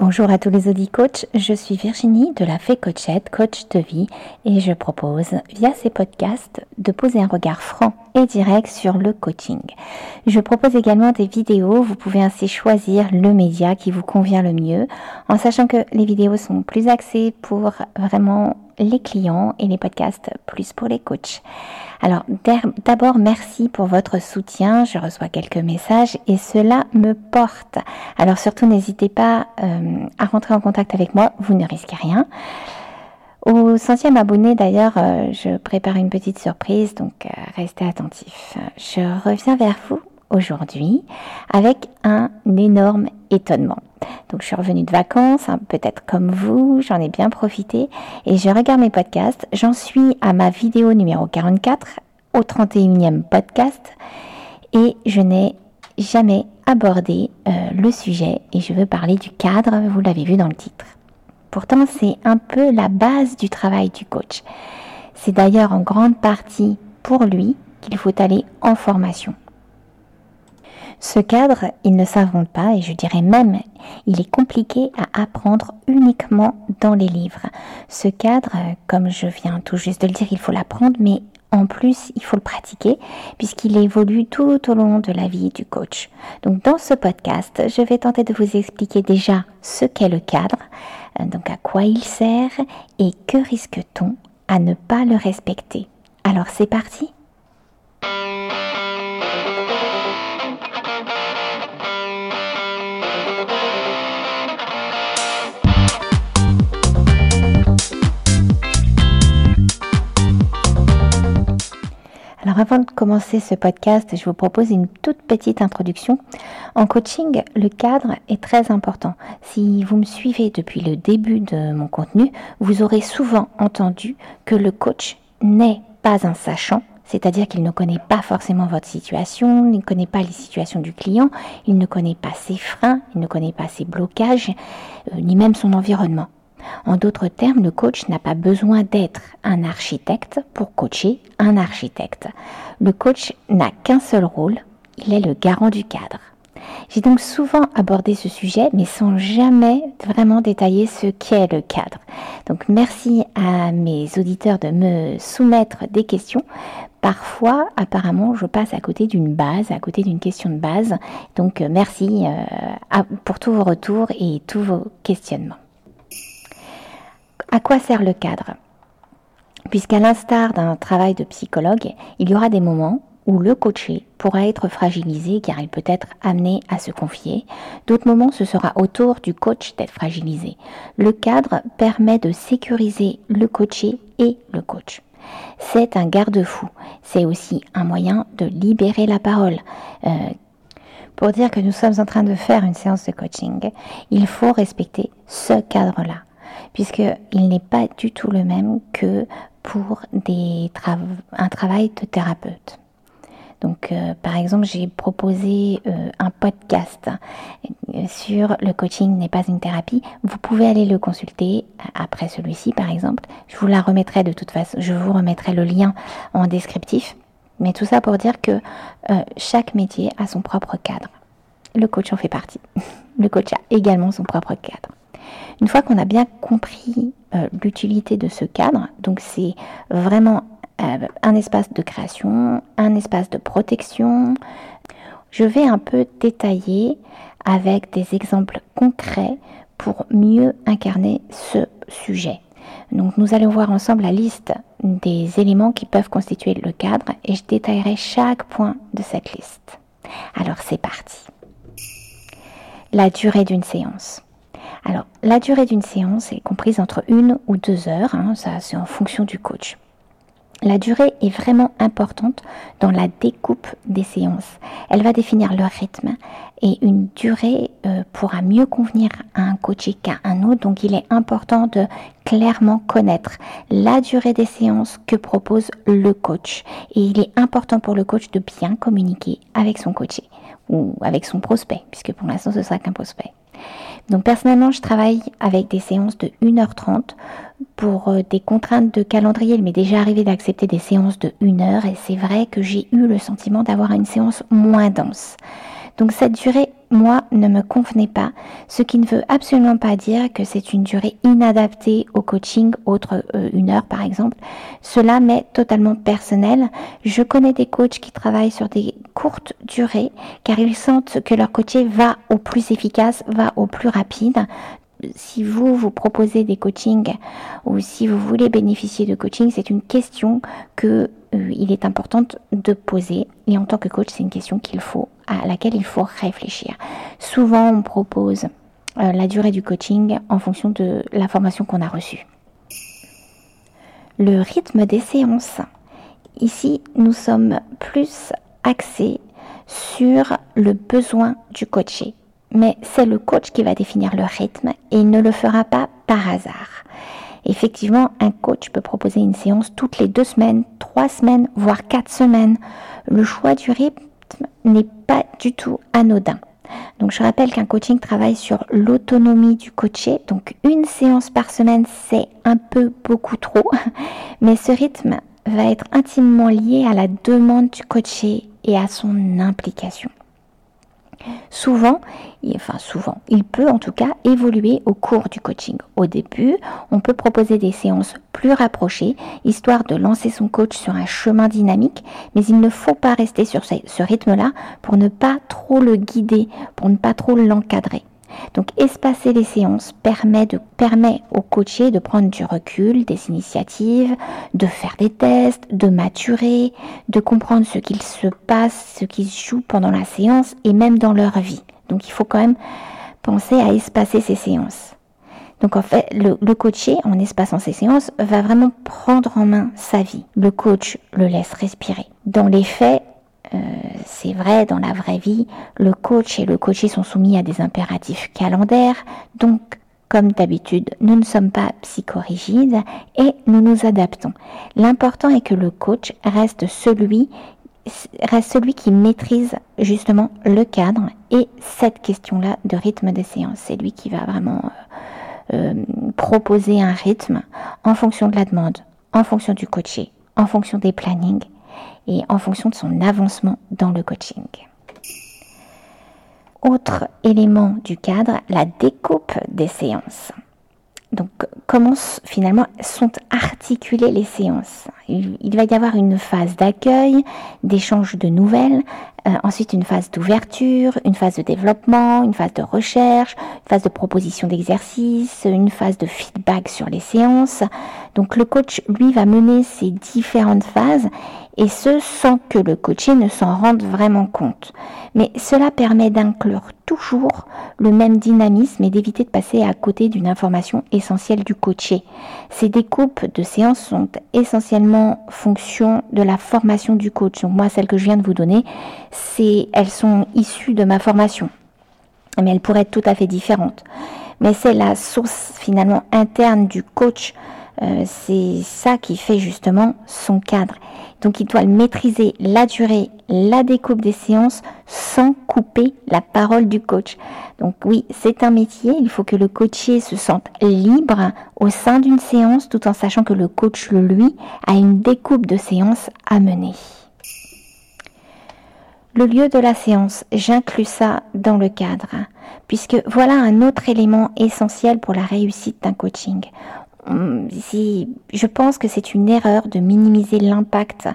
Bonjour à tous les audits coach, je suis Virginie de la Fée Coachette, coach de vie, et je propose via ces podcasts de poser un regard franc et direct sur le coaching. Je propose également des vidéos, vous pouvez ainsi choisir le média qui vous convient le mieux, en sachant que les vidéos sont plus axées pour vraiment les clients et les podcasts plus pour les coachs. Alors d'abord, merci pour votre soutien. Je reçois quelques messages et cela me porte. Alors surtout, n'hésitez pas euh, à rentrer en contact avec moi. Vous ne risquez rien. Au centième abonné, d'ailleurs, euh, je prépare une petite surprise, donc euh, restez attentifs. Je reviens vers vous aujourd'hui avec un énorme étonnement. Donc je suis revenue de vacances, hein, peut-être comme vous, j'en ai bien profité et je regarde mes podcasts. J'en suis à ma vidéo numéro 44, au 31e podcast et je n'ai jamais abordé euh, le sujet et je veux parler du cadre, vous l'avez vu dans le titre. Pourtant c'est un peu la base du travail du coach. C'est d'ailleurs en grande partie pour lui qu'il faut aller en formation. Ce cadre, il ne s'invente pas et je dirais même, il est compliqué à apprendre uniquement dans les livres. Ce cadre, comme je viens tout juste de le dire, il faut l'apprendre, mais en plus, il faut le pratiquer puisqu'il évolue tout au long de la vie du coach. Donc dans ce podcast, je vais tenter de vous expliquer déjà ce qu'est le cadre, euh, donc à quoi il sert et que risque-t-on à ne pas le respecter. Alors c'est parti Alors avant de commencer ce podcast, je vous propose une toute petite introduction. En coaching, le cadre est très important. Si vous me suivez depuis le début de mon contenu, vous aurez souvent entendu que le coach n'est pas un sachant, c'est-à-dire qu'il ne connaît pas forcément votre situation, il ne connaît pas les situations du client, il ne connaît pas ses freins, il ne connaît pas ses blocages, euh, ni même son environnement. En d'autres termes, le coach n'a pas besoin d'être un architecte pour coacher un architecte. Le coach n'a qu'un seul rôle, il est le garant du cadre. J'ai donc souvent abordé ce sujet, mais sans jamais vraiment détailler ce qu'est le cadre. Donc merci à mes auditeurs de me soumettre des questions. Parfois, apparemment, je passe à côté d'une base, à côté d'une question de base. Donc merci euh, pour tous vos retours et tous vos questionnements. À quoi sert le cadre? Puisqu'à l'instar d'un travail de psychologue, il y aura des moments où le coaché pourra être fragilisé car il peut être amené à se confier. D'autres moments, ce sera autour du coach d'être fragilisé. Le cadre permet de sécuriser le coaché et le coach. C'est un garde-fou. C'est aussi un moyen de libérer la parole. Euh, pour dire que nous sommes en train de faire une séance de coaching, il faut respecter ce cadre-là puisqu'il n'est pas du tout le même que pour des un travail de thérapeute. Donc, euh, par exemple, j'ai proposé euh, un podcast euh, sur le coaching n'est pas une thérapie. Vous pouvez aller le consulter après celui-ci, par exemple. Je vous la remettrai de toute façon. Je vous remettrai le lien en descriptif. Mais tout ça pour dire que chaque métier a son propre cadre. Le coach en fait partie. Le coach a également son propre cadre. Une fois qu'on a bien compris euh, l'utilité de ce cadre, donc c'est vraiment euh, un espace de création, un espace de protection, je vais un peu détailler avec des exemples concrets pour mieux incarner ce sujet. Donc nous allons voir ensemble la liste des éléments qui peuvent constituer le cadre et je détaillerai chaque point de cette liste. Alors c'est parti. La durée d'une séance. Alors, la durée d'une séance est comprise entre une ou deux heures, hein, ça c'est en fonction du coach. La durée est vraiment importante dans la découpe des séances. Elle va définir le rythme et une durée euh, pourra mieux convenir à un coach qu'à un autre. Donc il est important de clairement connaître la durée des séances que propose le coach. Et il est important pour le coach de bien communiquer avec son coaché ou avec son prospect, puisque pour l'instant ce sera qu'un prospect. Donc personnellement, je travaille avec des séances de 1h30 pour euh, des contraintes de calendrier. Il m'est déjà arrivé d'accepter des séances de 1 heure et c'est vrai que j'ai eu le sentiment d'avoir une séance moins dense. Donc cette durée moi, ne me convenait pas, ce qui ne veut absolument pas dire que c'est une durée inadaptée au coaching, autre euh, une heure par exemple. Cela m'est totalement personnel. Je connais des coachs qui travaillent sur des courtes durées car ils sentent que leur coaché va au plus efficace, va au plus rapide si vous vous proposez des coachings ou si vous voulez bénéficier de coaching, c'est une question que euh, il est important de poser et en tant que coach, c'est une question qu'il faut à laquelle il faut réfléchir. Souvent, on propose euh, la durée du coaching en fonction de la formation qu'on a reçue. Le rythme des séances. Ici, nous sommes plus axés sur le besoin du coaché mais c'est le coach qui va définir le rythme et il ne le fera pas par hasard. Effectivement, un coach peut proposer une séance toutes les deux semaines, trois semaines, voire quatre semaines. Le choix du rythme n'est pas du tout anodin. Donc je rappelle qu'un coaching travaille sur l'autonomie du coaché. Donc une séance par semaine, c'est un peu beaucoup trop. Mais ce rythme va être intimement lié à la demande du coaché et à son implication. Souvent, enfin souvent, il peut en tout cas évoluer au cours du coaching. Au début, on peut proposer des séances plus rapprochées, histoire de lancer son coach sur un chemin dynamique, mais il ne faut pas rester sur ce rythme-là pour ne pas trop le guider, pour ne pas trop l'encadrer. Donc espacer les séances permet, au coaché de prendre du recul, des initiatives, de faire des tests, de maturer, de comprendre ce qu'il se passe, ce qui se joue pendant la séance et même dans leur vie. Donc il faut quand même penser à espacer ces séances. Donc en fait, le, le coaché, en espaçant ses séances, va vraiment prendre en main sa vie. Le coach le laisse respirer. Dans les faits, euh, c'est vrai, dans la vraie vie, le coach et le coaché sont soumis à des impératifs calendaires, donc comme d'habitude, nous ne sommes pas psychorigides et nous nous adaptons. L'important est que le coach reste celui, qui maîtrise justement le cadre et cette question-là de rythme des séances. C'est lui qui va vraiment euh, euh, proposer un rythme en fonction de la demande, en fonction du coaché, en fonction des plannings et en fonction de son avancement dans le coaching. Autre élément du cadre, la découpe des séances. Donc, comment finalement sont articulées les séances? Il, va y avoir une phase d'accueil, d'échange de nouvelles, euh, ensuite une phase d'ouverture, une phase de développement, une phase de recherche, une phase de proposition d'exercice, une phase de feedback sur les séances. Donc, le coach, lui, va mener ces différentes phases et ce sans que le coaché ne s'en rende vraiment compte. Mais cela permet d'inclure toujours le même dynamisme et d'éviter de passer à côté d'une information essentielle du coaché. Ces découpes de séances sont essentiellement fonction de la formation du coach. Donc moi, celles que je viens de vous donner, elles sont issues de ma formation. Mais elles pourraient être tout à fait différentes. Mais c'est la source finalement interne du coach euh, c'est ça qui fait justement son cadre. Donc il doit maîtriser la durée, la découpe des séances sans couper la parole du coach. Donc oui, c'est un métier, il faut que le coaché se sente libre au sein d'une séance tout en sachant que le coach, lui, a une découpe de séance à mener. Le lieu de la séance, j'inclus ça dans le cadre, puisque voilà un autre élément essentiel pour la réussite d'un coaching. Si, je pense que c'est une erreur de minimiser l'impact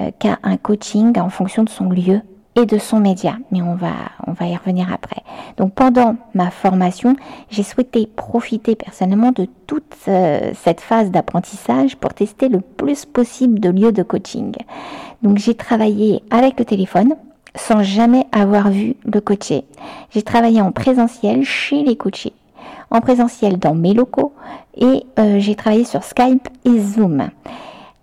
euh, qu'a un coaching en fonction de son lieu et de son média, mais on va, on va y revenir après. Donc pendant ma formation, j'ai souhaité profiter personnellement de toute euh, cette phase d'apprentissage pour tester le plus possible de lieux de coaching. Donc j'ai travaillé avec le téléphone sans jamais avoir vu le coaché. J'ai travaillé en présentiel chez les coachés en présentiel dans mes locaux et euh, j'ai travaillé sur Skype et Zoom.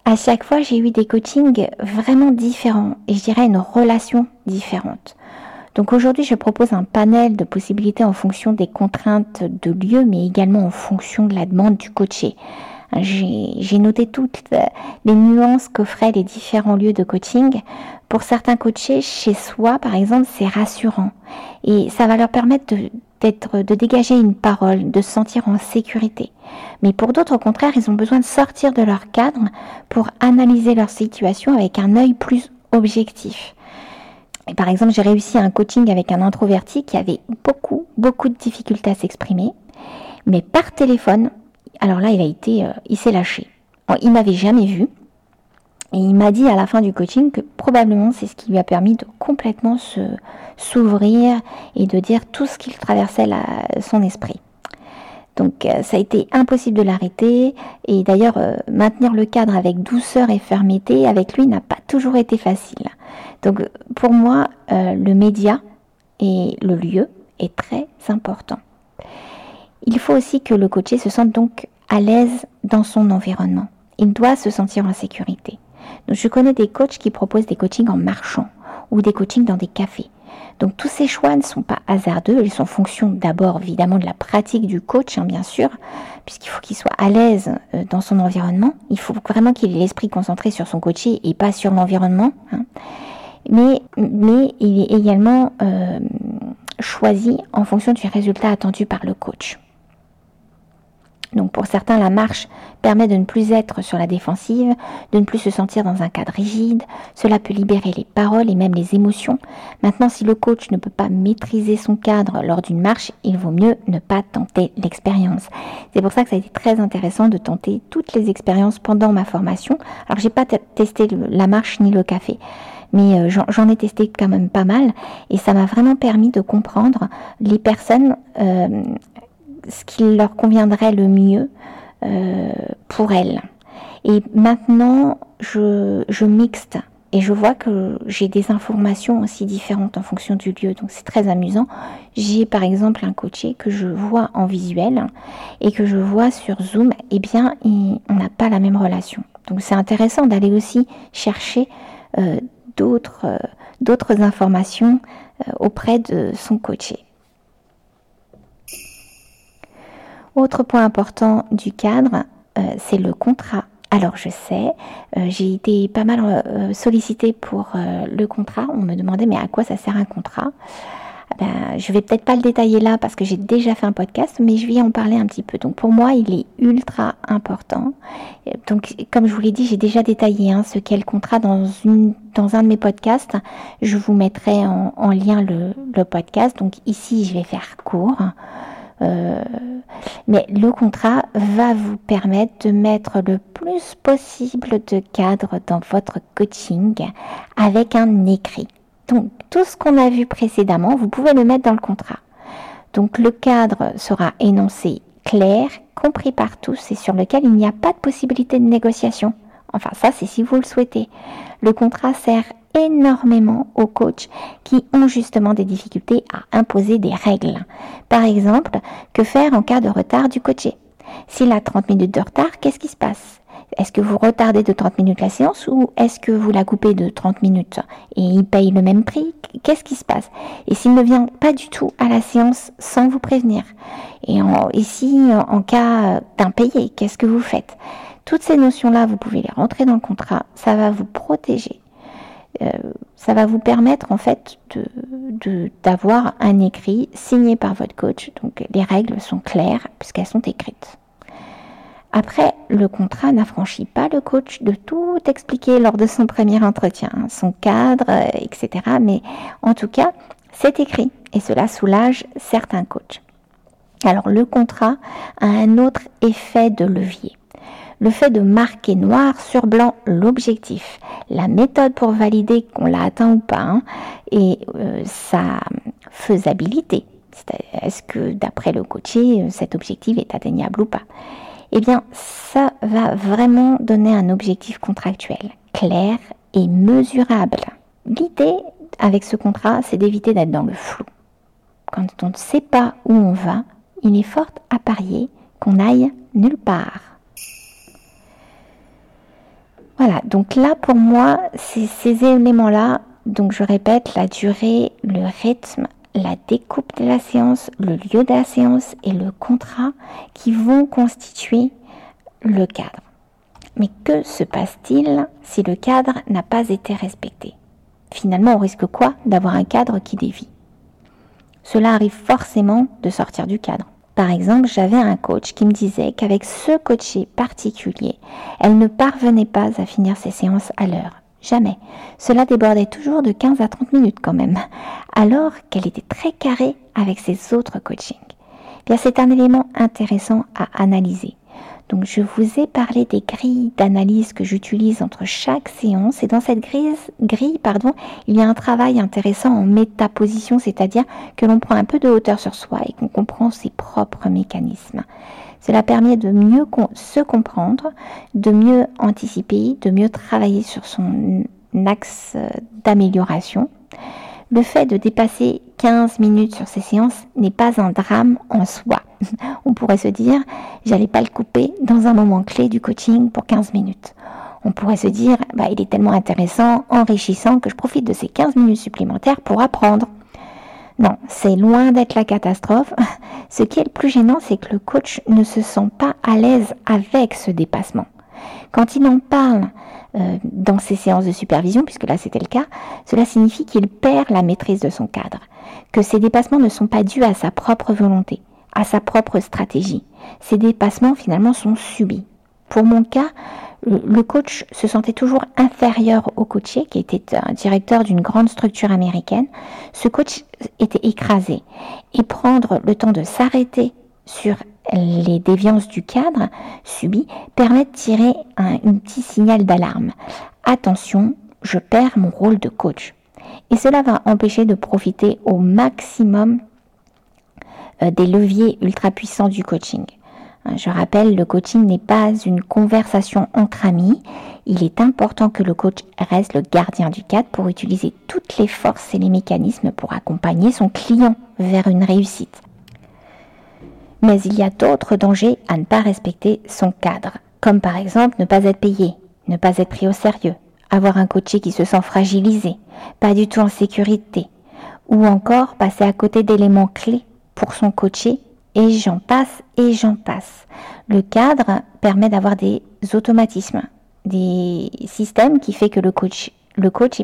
À chaque fois, j'ai eu des coachings vraiment différents et je dirais une relation différente. Donc aujourd'hui, je propose un panel de possibilités en fonction des contraintes de lieu, mais également en fonction de la demande du coaché. J'ai noté toutes les nuances qu'offraient les différents lieux de coaching. Pour certains coachés, chez soi, par exemple, c'est rassurant et ça va leur permettre de d'être, de dégager une parole, de se sentir en sécurité. Mais pour d'autres, au contraire, ils ont besoin de sortir de leur cadre pour analyser leur situation avec un œil plus objectif. Et par exemple, j'ai réussi un coaching avec un introverti qui avait beaucoup, beaucoup de difficultés à s'exprimer, mais par téléphone, alors là, il a été, euh, il s'est lâché. il m'avait jamais vu, et il m'a dit à la fin du coaching que probablement c'est ce qui lui a permis de complètement se s'ouvrir et de dire tout ce qu'il traversait son esprit. Donc euh, ça a été impossible de l'arrêter et d'ailleurs euh, maintenir le cadre avec douceur et fermeté avec lui n'a pas toujours été facile. Donc pour moi le média et le lieu est très important. Il faut aussi que le coaché se sente donc à l'aise dans son environnement. Il doit se sentir en sécurité. Donc je connais des coachs qui proposent des coachings en marchant ou des coachings dans des cafés. Donc tous ces choix ne sont pas hasardeux, ils sont fonction d'abord évidemment de la pratique du coach, hein, bien sûr, puisqu'il faut qu'il soit à l'aise euh, dans son environnement. Il faut vraiment qu'il ait l'esprit concentré sur son coaché et pas sur l'environnement. Hein. Mais, mais il est également euh, choisi en fonction du résultat attendu par le coach. Donc pour certains, la marche permet de ne plus être sur la défensive, de ne plus se sentir dans un cadre rigide. Cela peut libérer les paroles et même les émotions. Maintenant, si le coach ne peut pas maîtriser son cadre lors d'une marche, il vaut mieux ne pas tenter l'expérience. C'est pour ça que ça a été très intéressant de tenter toutes les expériences pendant ma formation. Alors j'ai pas testé la marche ni le café mais euh, j'en ai testé quand même pas mal et ça m'a vraiment permis de comprendre les personnes euh, ce qui leur conviendrait le mieux euh, pour elles. Et maintenant, je, je mixte et je vois que j'ai des informations aussi différentes en fonction du lieu, donc c'est très amusant. J'ai par exemple un coaché que je vois en visuel et que je vois sur Zoom, eh bien, on n'a pas la même relation. Donc c'est intéressant d'aller aussi chercher euh, d'autres euh, d'autres informations auprès de son coaché. Autre point important du cadre, euh, c'est le contrat. Alors je sais, euh, j'ai été pas mal euh, sollicitée pour le contrat. On me demandait mais à quoi ça sert un contrat? Ben, je vais peut-être pas le détailler là parce que j'ai déjà fait un podcast, mais je vais en parler un petit peu. Donc pour moi, il est ultra important. Donc comme je vous l'ai dit, j'ai déjà détaillé hein, ce qu'est le contrat dans une dans un de mes podcasts. Je vous mettrai en, en lien le, podcast. Donc ici, je vais faire court. Euh, mais le contrat va vous permettre de mettre le plus possible de cadre dans votre coaching avec un écrit. Donc tout ce qu'on a vu précédemment, vous pouvez le mettre dans le contrat. Donc le cadre sera énoncé clair, compris par tous et sur lequel il n'y a pas de possibilité de négociation. Enfin ça c'est si vous le souhaitez. Le contrat sert énormément aux coachs qui ont justement des difficultés à imposer des règles. Par exemple, que faire en cas de retard du coaché? S'il a 30 minutes de retard, qu'est-ce qui se passe? Est-ce que vous retardez de 30 minutes la séance ou est-ce que vous la coupez de 30 minutes et il paye le même prix? Qu'est-ce qui se passe? Et s'il ne vient pas du tout à la séance sans vous prévenir? Et en, ici, en cas d'impayé, qu'est-ce que vous faites? Toutes ces notions-là, vous pouvez les rentrer dans le contrat. Ça va vous protéger euh, ça va vous permettre en fait de, d'avoir un écrit signé par votre coach. Donc les règles sont claires puisqu'elles sont écrites. Après, le contrat n'affranchit pas le coach de tout expliquer lors de son premier entretien, hein, son cadre, euh, etc. Mais en tout cas, c'est écrit et cela soulage certains coachs. Alors le contrat a un autre effet de levier le fait de marquer noir sur blanc l'objectif, la méthode pour valider qu'on l'a atteint ou pas, hein, et euh, sa faisabilité. Est-ce que d'après le coaché, cet objectif est atteignable ou pas? Eh bien, ça va vraiment donner un objectif contractuel clair et mesurable. L'idée avec ce contrat, c'est d'éviter d'être dans le flou. Quand on ne sait pas où on va, il est fort à parier qu'on aille nulle part. Voilà, donc là pour moi, ces éléments-là, donc je répète, la durée, le rythme, la découpe de la séance, le lieu de la séance et le contrat qui vont constituer le cadre. Mais que se passe-t-il si le cadre n'a pas été respecté? Finalement, on risque quoi D'avoir un cadre qui dévie? Cela arrive forcément de sortir du cadre. Par exemple, j'avais un coach qui me disait qu'avec ce coaché particulier, elle ne parvenait pas à finir ses séances à l'heure. Jamais. Cela débordait toujours de 15 à 30 minutes quand même, alors qu'elle était très carrée avec ses autres coachings. Bien, c'est un élément intéressant à analyser. Donc, je vous ai parlé des grilles d'analyse que j'utilise entre chaque séance. Et dans cette grille, il y a un travail intéressant en métaposition, c'est-à-dire que l'on prend un peu de hauteur sur soi et qu'on comprend ses propres mécanismes. Cela permet de mieux se comprendre, de mieux anticiper, de mieux travailler sur son axe d'amélioration. Le fait de dépasser 15 minutes sur ces séances n'est pas un drame en soi. On pourrait se dire, j'allais pas le couper dans un moment clé du coaching pour 15 minutes. On pourrait se dire, bah, il est tellement intéressant, enrichissant que je profite de ces 15 minutes supplémentaires pour apprendre. Non, c'est loin d'être la catastrophe. Ce qui est le plus gênant, c'est que le coach ne se sent pas à l'aise avec ce dépassement. Quand il en parle euh, dans ses séances de supervision, puisque là c'était le cas, cela signifie qu'il perd la maîtrise de son cadre, que ces dépassements ne sont pas dus à sa propre volonté, à sa propre stratégie. Ces dépassements finalement sont subis. Pour mon cas, le coach se sentait toujours inférieur au coaché, qui était un directeur d'une grande structure américaine. Ce coach était écrasé. Et prendre le temps de s'arrêter sur les déviances du cadre subi permet de tirer un, petit signal d'alarme. Attention, je perds mon rôle de coach. Et cela va empêcher de profiter au maximum euh, des leviers ultra puissants du coaching. Hein, je rappelle, le coaching n'est pas une conversation entre amis. Il est important que le coach reste le gardien du cadre pour utiliser toutes les forces et les mécanismes pour accompagner son client vers une réussite. Mais il y a d'autres dangers à ne pas respecter son cadre, comme par exemple ne pas être payé, ne pas être pris au sérieux, avoir un coaché qui se sent fragilisé, pas du tout en sécurité, ou encore passer à côté d'éléments clés pour son coaché et j'en passe et j'en passe. Le cadre permet d'avoir des automatismes, des systèmes qui fait que le coach, le coach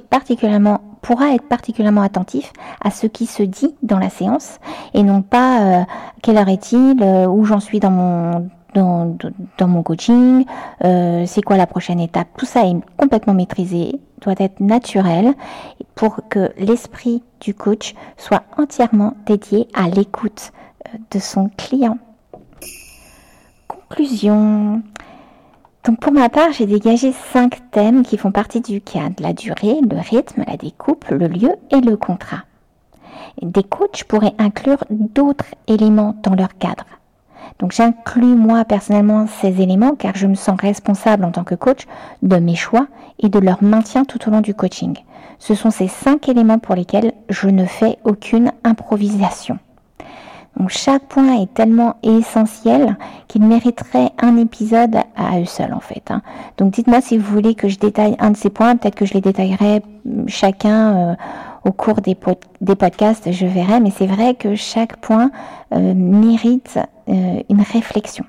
pourra être particulièrement attentif à ce qui se dit dans la séance et non pas euh, quelle heure est-il, euh, où j'en suis dans mon dans, dans mon coaching, euh, c'est quoi la prochaine étape. Tout ça est complètement maîtrisé, doit être naturel pour que l'esprit du coach soit entièrement dédié à l'écoute de son client. Conclusion. Donc pour ma part, j'ai dégagé cinq thèmes qui font partie du cadre. La durée, le rythme, la découpe, le lieu et le contrat. Des coachs pourraient inclure d'autres éléments dans leur cadre. Donc j'inclus moi personnellement ces éléments car je me sens responsable en tant que coach de mes choix et de leur maintien tout au long du coaching. Ce sont ces cinq éléments pour lesquels je ne fais aucune improvisation. Donc chaque point est tellement essentiel qu'il mériterait un épisode à eux seuls en fait. Hein. Donc dites-moi si vous voulez que je détaille un de ces points, peut-être que je les détaillerai hum, chacun euh, au cours des, des, podcasts, je verrai, mais c'est vrai que chaque point euh, mérite euh, une réflexion.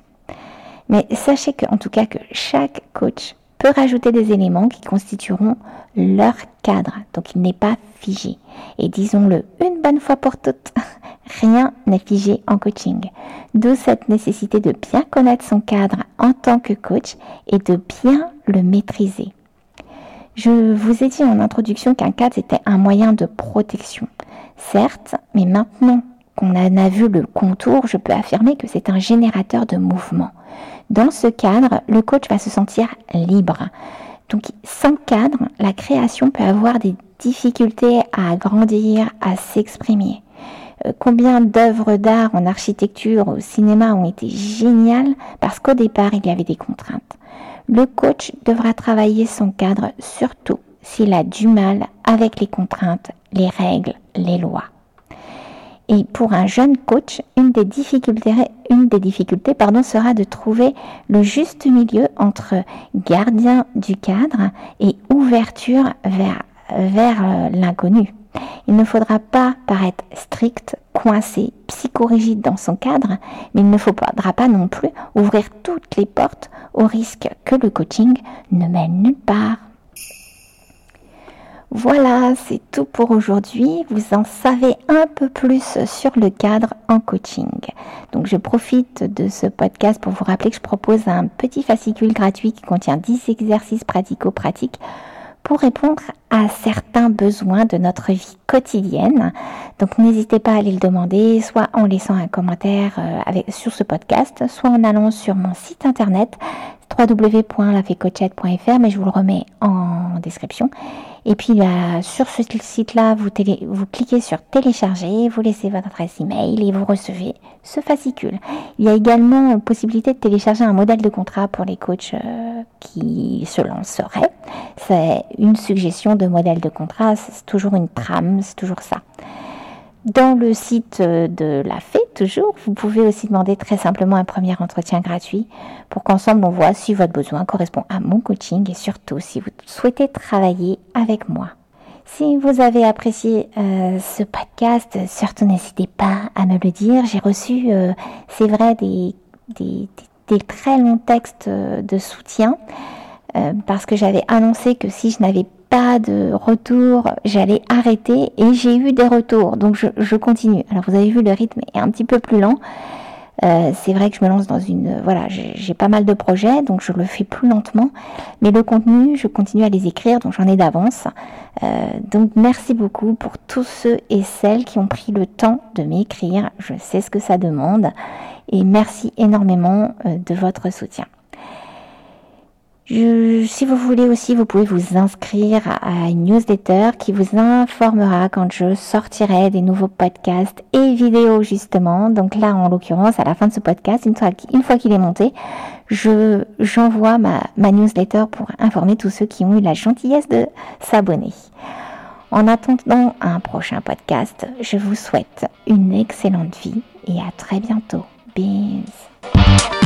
Mais sachez que, en tout cas, que chaque coach peut rajouter des éléments qui constitueront leur cadre. Donc il n'est pas figé. Et disons-le une bonne fois pour toutes, rien n'est figé en coaching. D'où cette nécessité de bien connaître son cadre en tant que coach et de bien le maîtriser. Je vous ai dit en introduction qu'un cadre était un moyen de protection. Certes, mais maintenant qu'on en a vu le contour, je peux affirmer que c'est un générateur de mouvement. Dans ce cadre, le coach va se sentir libre. Donc sans cadre, la création peut avoir des difficultés à grandir, à s'exprimer. Euh, combien d'œuvres d'art en architecture, au cinéma ont été géniales parce qu'au départ, il y avait des contraintes. Le coach devra travailler son cadre surtout s'il a du mal avec les contraintes, les règles, les lois. Et pour un jeune coach, une des difficultés, une des difficultés pardon, sera de trouver le juste milieu entre gardien du cadre et ouverture vers, vers euh, l'inconnu. Il ne faudra pas paraître strict, coincé, psychorigide dans son cadre, mais il ne faudra pas non plus ouvrir toutes les portes au risque que le coaching ne mène nulle part. Voilà, c'est tout pour aujourd'hui. Vous en savez un peu plus sur le cadre en coaching. Donc je profite de ce podcast pour vous rappeler que je propose un petit fascicule gratuit qui contient 10 exercices pratico-pratiques pour répondre à certains besoins de notre vie quotidienne. Donc n'hésitez pas à aller le demander, soit en laissant un commentaire euh, sur ce podcast, soit en allant sur mon site internet www.lafecochette.fr, mais je vous le remets en description. Et puis là, sur ce site-là, vous, vous cliquez sur télécharger, vous laissez votre adresse email et vous recevez ce fascicule. Il y a également possibilité de télécharger un modèle de contrat pour les coachs euh, qui se lanceraient. C'est une suggestion de modèle de contrat, c'est toujours une trame, c'est toujours ça. Dans le site de la FED, toujours, vous pouvez aussi demander très simplement un premier entretien gratuit pour qu'ensemble on voit si votre besoin correspond à mon coaching et surtout si vous souhaitez travailler avec moi. Si vous avez apprécié euh, ce podcast, surtout n'hésitez pas à me le dire. J'ai reçu, euh, c'est vrai, des, très longs textes euh, de soutien parce que j'avais annoncé que si je n'avais pas de retour, j'allais arrêter et j'ai eu des retours, donc je, continue. Alors vous avez vu le rythme est un petit peu plus lent. Euh, c'est vrai que je me lance dans une, voilà, j'ai pas mal de projets, donc je le fais plus lentement, mais le contenu, je continue à les écrire, donc j'en ai d'avance. Euh, donc merci beaucoup pour tous ceux et celles qui ont pris le temps de m'écrire. Je sais ce que ça demande et merci énormément euh, de votre soutien si vous voulez aussi, vous pouvez vous inscrire à une newsletter qui vous informera quand je sortirai des nouveaux podcasts et vidéos justement. Donc là, en l'occurrence, à la fin de ce podcast, une fois, qu'il est monté, je j'envoie ma, newsletter pour informer tous ceux qui ont eu la gentillesse de s'abonner. En attendant un prochain podcast, je vous souhaite une excellente vie et à très bientôt. Bisous.